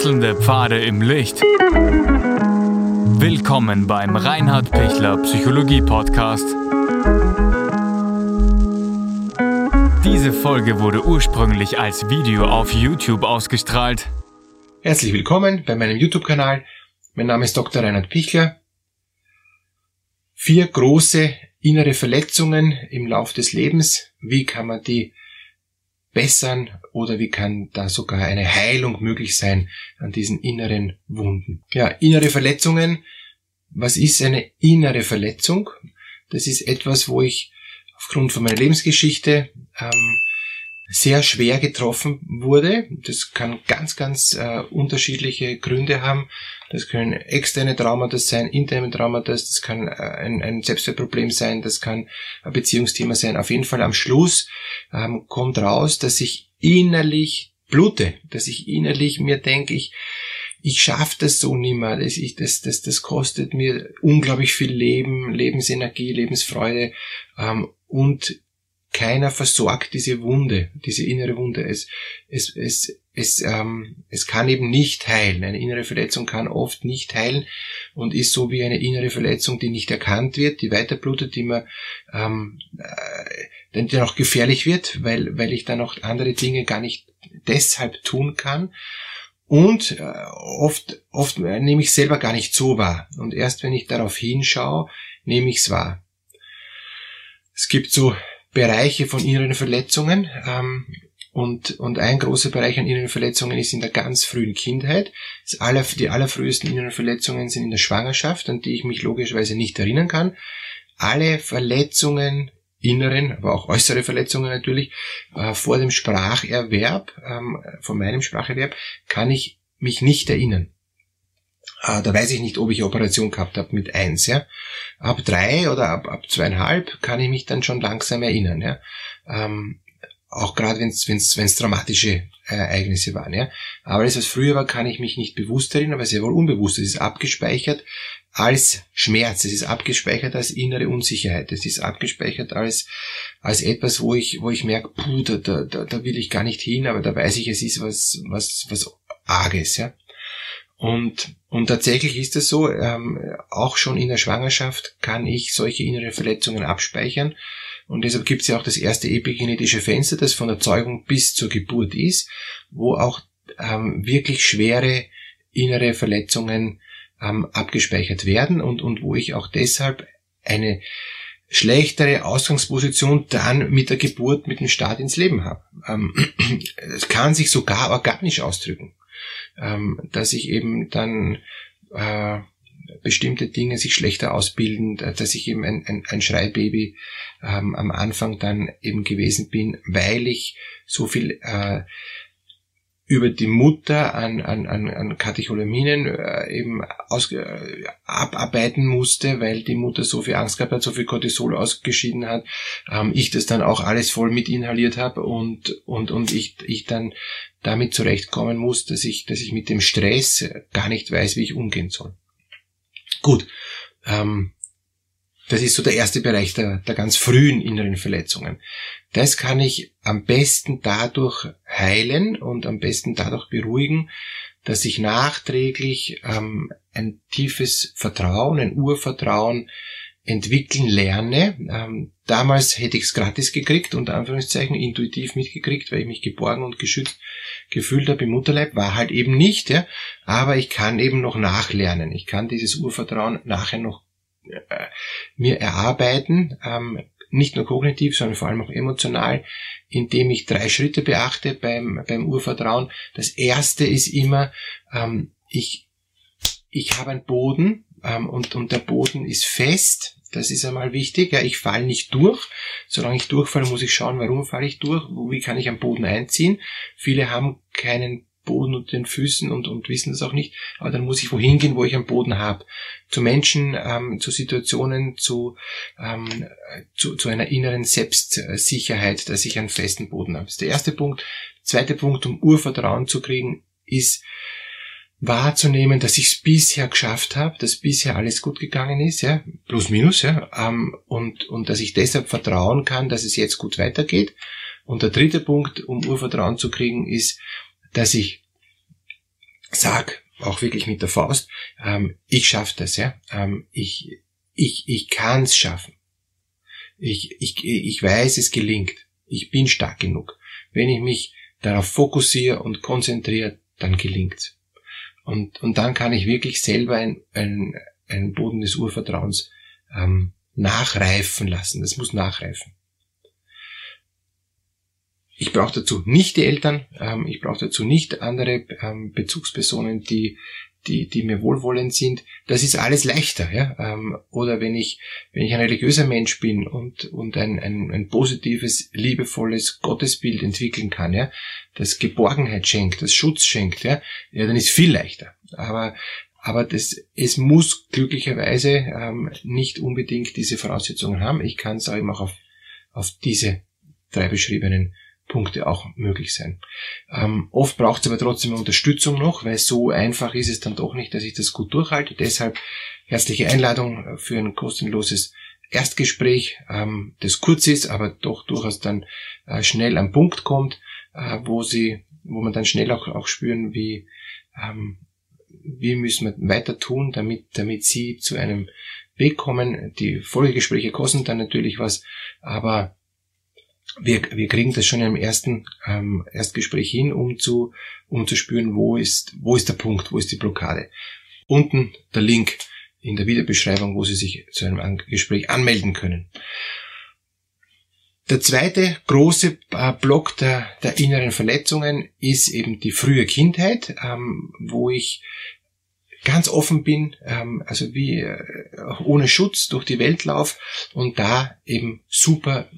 Wechselnde Pfade im Licht. Willkommen beim Reinhard Pichler Psychologie Podcast. Diese Folge wurde ursprünglich als Video auf YouTube ausgestrahlt. Herzlich willkommen bei meinem YouTube-Kanal. Mein Name ist Dr. Reinhard Pichler. Vier große innere Verletzungen im Lauf des Lebens. Wie kann man die bessern oder wie kann da sogar eine Heilung möglich sein an diesen inneren Wunden. Ja, innere Verletzungen. Was ist eine innere Verletzung? Das ist etwas, wo ich aufgrund von meiner Lebensgeschichte ähm, sehr schwer getroffen wurde. Das kann ganz, ganz äh, unterschiedliche Gründe haben. Das können externe Traumata sein, interne Traumata, das kann äh, ein, ein Selbstwertproblem sein, das kann ein Beziehungsthema sein. Auf jeden Fall am Schluss ähm, kommt raus, dass ich innerlich blute, dass ich innerlich mir denke, ich, ich schaffe das so nimmer, das, ich, das, das, das kostet mir unglaublich viel Leben, Lebensenergie, Lebensfreude ähm, und keiner versorgt diese Wunde, diese innere Wunde. Es, es, es, es, ähm, es kann eben nicht heilen. Eine innere Verletzung kann oft nicht heilen und ist so wie eine innere Verletzung, die nicht erkannt wird, die weiterblutet, die man, ähm, äh, die auch gefährlich wird, weil, weil ich dann auch andere Dinge gar nicht deshalb tun kann. Und äh, oft, oft nehme ich selber gar nicht so wahr. Und erst wenn ich darauf hinschaue, nehme ich es wahr. Es gibt so Bereiche von inneren Verletzungen. Ähm, und, und ein großer Bereich an inneren Verletzungen ist in der ganz frühen Kindheit. Aller, die allerfrühesten inneren Verletzungen sind in der Schwangerschaft, an die ich mich logischerweise nicht erinnern kann. Alle Verletzungen, inneren, aber auch äußere Verletzungen natürlich, äh, vor dem Spracherwerb, ähm, von meinem Spracherwerb, kann ich mich nicht erinnern. Äh, da weiß ich nicht, ob ich Operation gehabt habe mit eins. Ja. Ab drei oder ab, ab zweieinhalb kann ich mich dann schon langsam erinnern. Ja. Ähm, auch gerade wenn es dramatische äh, Ereignisse waren. Ja. Aber das, was früher war, kann ich mich nicht bewusst erinnern, aber sehr wohl unbewusst. Es ist abgespeichert als Schmerz, es ist abgespeichert als innere Unsicherheit, es ist abgespeichert als, als etwas, wo ich, wo ich merke, puh, da, da, da will ich gar nicht hin, aber da weiß ich, es ist was, was, was Arges. Ja. Und, und tatsächlich ist es so, ähm, auch schon in der Schwangerschaft kann ich solche innere Verletzungen abspeichern. Und deshalb gibt es ja auch das erste epigenetische Fenster, das von der Zeugung bis zur Geburt ist, wo auch ähm, wirklich schwere innere Verletzungen ähm, abgespeichert werden und, und wo ich auch deshalb eine schlechtere Ausgangsposition dann mit der Geburt, mit dem Start ins Leben habe. Ähm, es kann sich sogar organisch ausdrücken ähm, dass ich eben dann äh, bestimmte Dinge sich schlechter ausbilden, dass ich eben ein, ein, ein Schreibaby ähm, am Anfang dann eben gewesen bin, weil ich so viel äh, über die Mutter an, an, an, an Katecholaminen äh, eben aus, äh, abarbeiten musste, weil die Mutter so viel Angst gehabt hat, so viel Cortisol ausgeschieden hat, ähm, ich das dann auch alles voll mit inhaliert habe und, und, und ich, ich dann damit zurechtkommen muss, dass ich, dass ich mit dem Stress gar nicht weiß, wie ich umgehen soll. Gut, ähm, das ist so der erste Bereich der, der ganz frühen inneren Verletzungen. Das kann ich am besten dadurch heilen und am besten dadurch beruhigen, dass ich nachträglich ähm, ein tiefes Vertrauen, ein Urvertrauen entwickeln lerne. Ähm, damals hätte ich es gratis gekriegt, unter Anführungszeichen intuitiv mitgekriegt, weil ich mich geborgen und geschützt gefühlt habe im Mutterleib, war halt eben nicht, ja. Aber ich kann eben noch nachlernen. Ich kann dieses Urvertrauen nachher noch mir erarbeiten, ähm, nicht nur kognitiv, sondern vor allem auch emotional, indem ich drei Schritte beachte beim, beim Urvertrauen. Das erste ist immer, ähm, ich, ich habe einen Boden ähm, und, und der Boden ist fest. Das ist einmal wichtig. Ja, ich falle nicht durch. Solange ich durchfalle, muss ich schauen, warum falle ich durch, wie kann ich am Boden einziehen. Viele haben keinen Boden unter den Füßen und, und wissen das auch nicht. Aber dann muss ich wohin gehen, wo ich einen Boden habe. Zu Menschen, ähm, zu Situationen, zu, ähm, zu, zu einer inneren Selbstsicherheit, dass ich einen festen Boden habe. Das ist der erste Punkt. zweite Punkt, um Urvertrauen zu kriegen, ist wahrzunehmen, dass ich es bisher geschafft habe, dass bisher alles gut gegangen ist, ja, plus minus, ja, ähm, und, und dass ich deshalb vertrauen kann, dass es jetzt gut weitergeht. Und der dritte Punkt, um Urvertrauen zu kriegen, ist, dass ich sag auch wirklich mit der Faust, ähm, ich schaffe das, ja. Ähm, ich ich, ich kann es schaffen. Ich, ich, ich weiß, es gelingt. Ich bin stark genug. Wenn ich mich darauf fokussiere und konzentriere, dann gelingt's. Und, und dann kann ich wirklich selber ein, ein, ein Boden des Urvertrauens ähm, nachreifen lassen. Das muss nachreifen. Ich brauche dazu nicht die Eltern, ähm, ich brauche dazu nicht andere ähm, Bezugspersonen, die die, die mir wohlwollend sind, das ist alles leichter, ja. Ähm, oder wenn ich, wenn ich ein religiöser Mensch bin und, und ein, ein, ein positives, liebevolles Gottesbild entwickeln kann, ja, das Geborgenheit schenkt, das Schutz schenkt, ja, ja, dann ist viel leichter. Aber, aber das, es muss glücklicherweise ähm, nicht unbedingt diese Voraussetzungen haben. Ich kann es auch eben auch auf, auf diese drei beschriebenen Punkte auch möglich sein. Ähm, oft braucht es aber trotzdem Unterstützung noch, weil so einfach ist es dann doch nicht, dass ich das gut durchhalte. Deshalb herzliche Einladung für ein kostenloses Erstgespräch, ähm, das kurz ist, aber doch durchaus dann äh, schnell am Punkt kommt, äh, wo sie, wo man dann schnell auch, auch spüren, wie, ähm, wie müssen wir weiter tun, damit, damit sie zu einem Weg kommen. Die Folgegespräche kosten dann natürlich was, aber wir, wir kriegen das schon im ersten ähm, Erstgespräch hin, um zu, um zu spüren, wo ist, wo ist der Punkt, wo ist die Blockade. Unten der Link in der Videobeschreibung, wo Sie sich zu einem Gespräch anmelden können. Der zweite große äh, Block der, der inneren Verletzungen ist eben die frühe Kindheit, ähm, wo ich ganz offen bin, ähm, also wie äh, ohne Schutz durch die Welt lauf und da eben super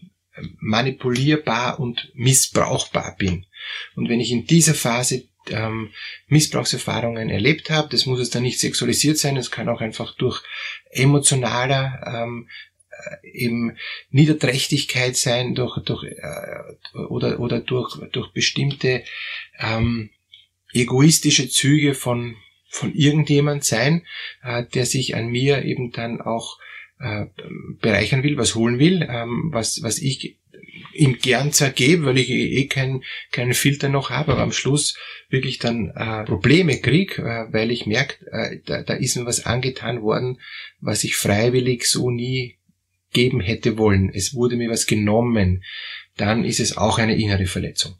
manipulierbar und missbrauchbar bin. Und wenn ich in dieser Phase ähm, Missbrauchserfahrungen erlebt habe, das muss es dann nicht sexualisiert sein, es kann auch einfach durch emotionaler ähm, äh, eben Niederträchtigkeit sein, durch, durch äh, oder oder durch durch bestimmte ähm, egoistische Züge von von irgendjemand sein, äh, der sich an mir eben dann auch äh, bereichern will, was holen will, ähm, was, was ich ihm gern zergebe, weil ich eh keinen keinen Filter noch habe, aber am Schluss wirklich dann äh, Probleme krieg, äh, weil ich merke, äh, da, da ist mir was angetan worden, was ich freiwillig so nie geben hätte wollen. Es wurde mir was genommen. Dann ist es auch eine innere Verletzung.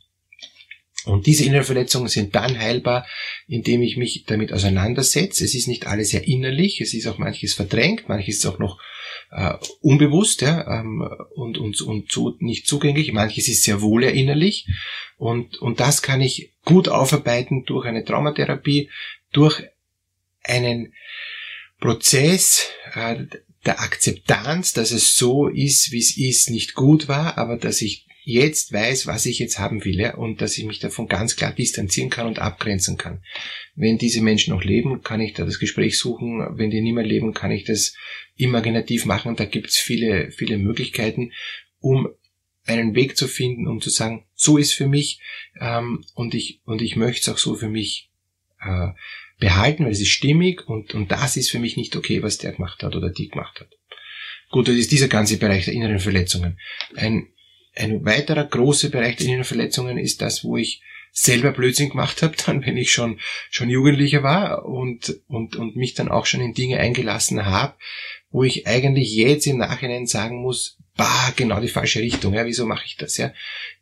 Und diese inneren Verletzungen sind dann heilbar, indem ich mich damit auseinandersetze. Es ist nicht alles sehr innerlich, es ist auch manches verdrängt, manches ist auch noch äh, unbewusst ja, ähm, und, und, und zu, nicht zugänglich, manches ist sehr wohl erinnerlich. Und, und das kann ich gut aufarbeiten durch eine Traumatherapie, durch einen Prozess äh, der Akzeptanz, dass es so ist, wie es ist, nicht gut war, aber dass ich jetzt weiß, was ich jetzt haben will und dass ich mich davon ganz klar distanzieren kann und abgrenzen kann. Wenn diese Menschen noch leben, kann ich da das Gespräch suchen. Wenn die nicht mehr leben, kann ich das imaginativ machen. Da gibt es viele, viele Möglichkeiten, um einen Weg zu finden, um zu sagen, so ist für mich ähm, und ich und ich möchte es auch so für mich äh, behalten, weil es ist stimmig und und das ist für mich nicht okay, was der gemacht hat oder die gemacht hat. Gut, das ist dieser ganze Bereich der inneren Verletzungen. Ein ein weiterer großer Bereich der Innenverletzungen ist das, wo ich selber Blödsinn gemacht habe, dann wenn ich schon schon Jugendlicher war und und und mich dann auch schon in Dinge eingelassen habe, wo ich eigentlich jetzt im Nachhinein sagen muss, bah, genau die falsche Richtung. Ja, wieso mache ich das? Ja,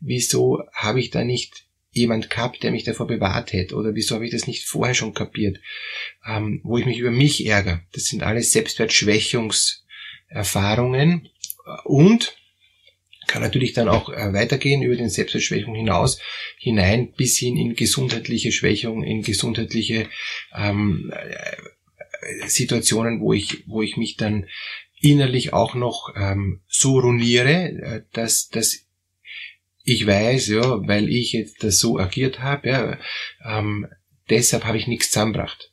wieso habe ich da nicht jemand gehabt, der mich davor bewahrt hätte? Oder wieso habe ich das nicht vorher schon kapiert? Ähm, wo ich mich über mich ärgere. Das sind alles Selbstwertschwächungserfahrungen und kann natürlich dann auch äh, weitergehen über den Selbstwertschwächung hinaus, hinein bis hin in gesundheitliche Schwächung, in gesundheitliche ähm, äh, Situationen, wo ich, wo ich mich dann innerlich auch noch ähm, so ruiniere, äh, dass, dass ich weiß, ja, weil ich jetzt das so agiert habe, ja, ähm, deshalb habe ich nichts zusammengebracht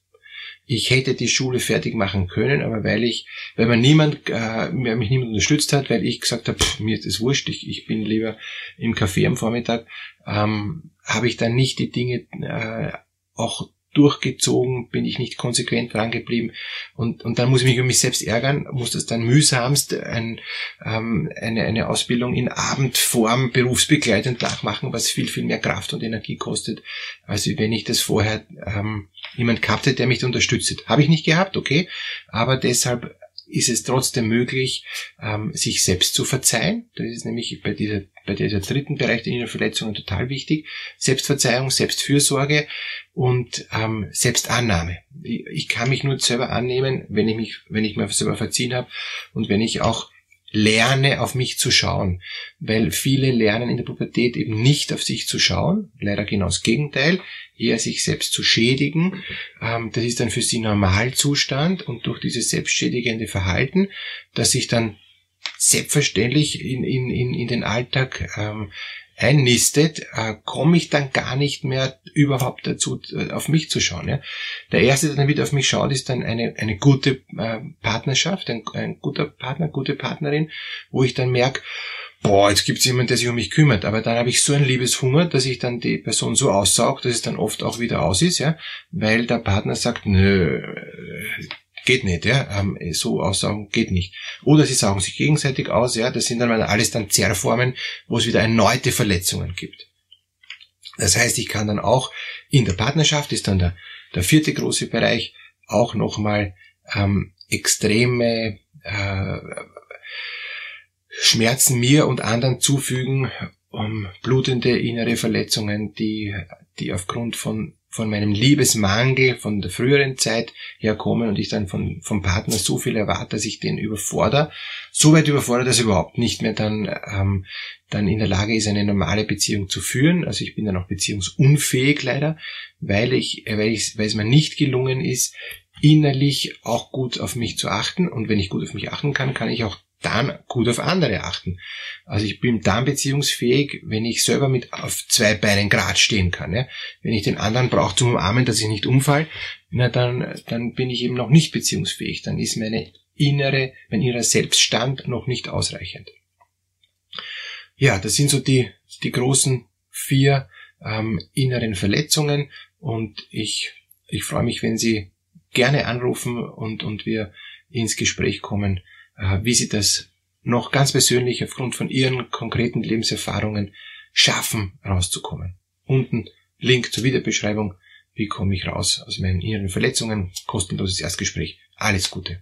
ich hätte die Schule fertig machen können, aber weil ich, weil man niemand, äh, mich niemand unterstützt hat, weil ich gesagt habe, pff, mir ist das wurscht, ich, ich bin lieber im Café am Vormittag, ähm, habe ich dann nicht die Dinge äh, auch durchgezogen, bin ich nicht konsequent dran geblieben. Und, und dann muss ich mich über mich selbst ärgern, muss das dann mühsamst ein, ähm, eine, eine Ausbildung in Abendform berufsbegleitend nachmachen, was viel, viel mehr Kraft und Energie kostet, als wenn ich das vorher ähm, jemand gehabt hätte, der mich unterstützt. Habe ich nicht gehabt, okay, aber deshalb ist es trotzdem möglich, ähm, sich selbst zu verzeihen. Das ist nämlich bei dieser, bei dieser dritten Bereich der inneren Verletzungen total wichtig. Selbstverzeihung, Selbstfürsorge und ähm, Selbstannahme. Ich, ich kann mich nur selber annehmen, wenn ich mich, wenn ich mir selber verziehen habe und wenn ich auch lerne, auf mich zu schauen. Weil viele lernen in der Pubertät eben nicht auf sich zu schauen. Leider genau das Gegenteil. Eher sich selbst zu schädigen. Ähm, das ist dann für sie Normalzustand und durch dieses selbstschädigende Verhalten, das sich dann selbstverständlich in, in, in, in den Alltag ähm, einnistet, äh, komme ich dann gar nicht mehr überhaupt dazu, äh, auf mich zu schauen. Ja? Der erste, der dann wieder auf mich schaut, ist dann eine, eine gute äh, Partnerschaft, ein, ein guter Partner, gute Partnerin, wo ich dann merke, boah, jetzt gibt's jemanden, der sich um mich kümmert. Aber dann habe ich so einen Liebeshunger, dass ich dann die Person so aussauge, dass es dann oft auch wieder aus ist, ja, weil der Partner sagt, nö, Geht nicht, ja. Ähm, so aussagen geht nicht. Oder sie sagen sich gegenseitig aus, ja. Das sind dann alles dann Zerrformen, wo es wieder erneute Verletzungen gibt. Das heißt, ich kann dann auch in der Partnerschaft, ist dann der, der vierte große Bereich, auch nochmal ähm, extreme äh, Schmerzen mir und anderen zufügen, um blutende innere Verletzungen, die, die aufgrund von von meinem Liebesmangel von der früheren Zeit herkommen und ich dann von, vom Partner so viel erwarte, dass ich den überfordere, so weit überfordere, dass er überhaupt nicht mehr dann, ähm, dann in der Lage ist, eine normale Beziehung zu führen. Also ich bin dann auch beziehungsunfähig leider, weil ich, weil ich, weil es mir nicht gelungen ist, innerlich auch gut auf mich zu achten. Und wenn ich gut auf mich achten kann, kann ich auch dann gut auf andere achten. Also ich bin dann beziehungsfähig, wenn ich selber mit auf zwei Beinen grad stehen kann. Ja? Wenn ich den anderen brauche zum Umarmen, dass ich nicht umfall, na dann, dann bin ich eben noch nicht beziehungsfähig. Dann ist meine innere, mein innerer Selbststand noch nicht ausreichend. Ja, das sind so die, die großen vier ähm, inneren Verletzungen und ich, ich freue mich, wenn Sie gerne anrufen und, und wir ins Gespräch kommen wie sie das noch ganz persönlich aufgrund von ihren konkreten Lebenserfahrungen schaffen, rauszukommen. Unten Link zur Videobeschreibung. Wie komme ich raus aus meinen inneren Verletzungen? Kostenloses Erstgespräch. Alles Gute.